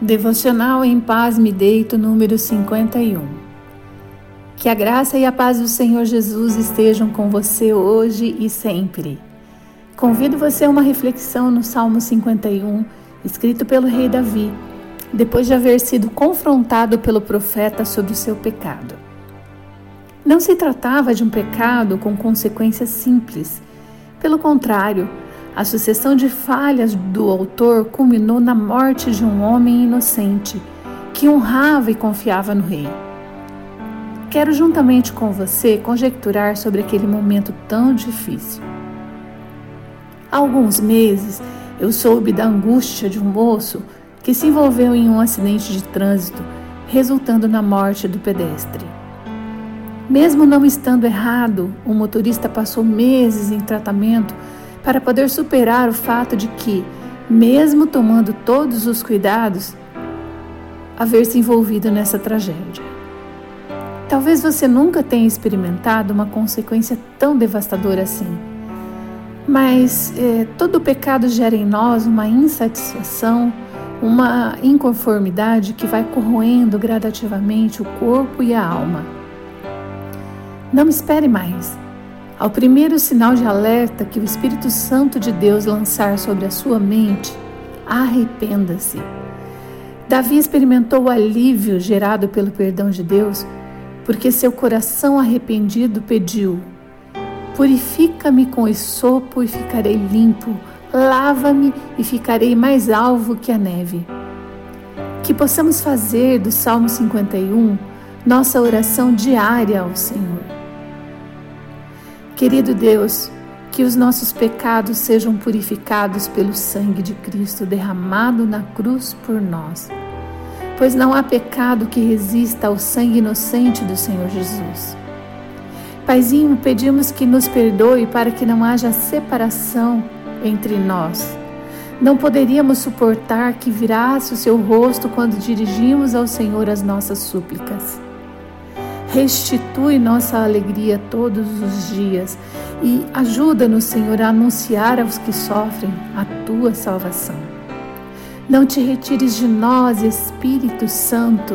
Devocional em Paz Me Deito, número 51. Que a graça e a paz do Senhor Jesus estejam com você hoje e sempre. Convido você a uma reflexão no Salmo 51, escrito pelo rei Davi, depois de haver sido confrontado pelo profeta sobre o seu pecado. Não se tratava de um pecado com consequências simples. Pelo contrário, a sucessão de falhas do autor culminou na morte de um homem inocente que honrava e confiava no rei. Quero, juntamente com você, conjecturar sobre aquele momento tão difícil. Há alguns meses eu soube da angústia de um moço que se envolveu em um acidente de trânsito, resultando na morte do pedestre. Mesmo não estando errado, o motorista passou meses em tratamento para poder superar o fato de que, mesmo tomando todos os cuidados, haver se envolvido nessa tragédia. Talvez você nunca tenha experimentado uma consequência tão devastadora assim. Mas eh, todo pecado gera em nós uma insatisfação, uma inconformidade que vai corroendo gradativamente o corpo e a alma. Não espere mais. Ao primeiro sinal de alerta que o Espírito Santo de Deus lançar sobre a sua mente, arrependa-se. Davi experimentou o alívio gerado pelo perdão de Deus, porque seu coração arrependido pediu: Purifica-me com esopo e ficarei limpo, lava-me e ficarei mais alvo que a neve. Que possamos fazer do Salmo 51 nossa oração diária ao Senhor. Querido Deus, que os nossos pecados sejam purificados pelo sangue de Cristo derramado na cruz por nós. Pois não há pecado que resista ao sangue inocente do Senhor Jesus. Paizinho, pedimos que nos perdoe para que não haja separação entre nós. Não poderíamos suportar que virasse o seu rosto quando dirigimos ao Senhor as nossas súplicas. Restitui nossa alegria todos os dias e ajuda-nos, Senhor, a anunciar aos que sofrem a tua salvação. Não te retires de nós, Espírito Santo,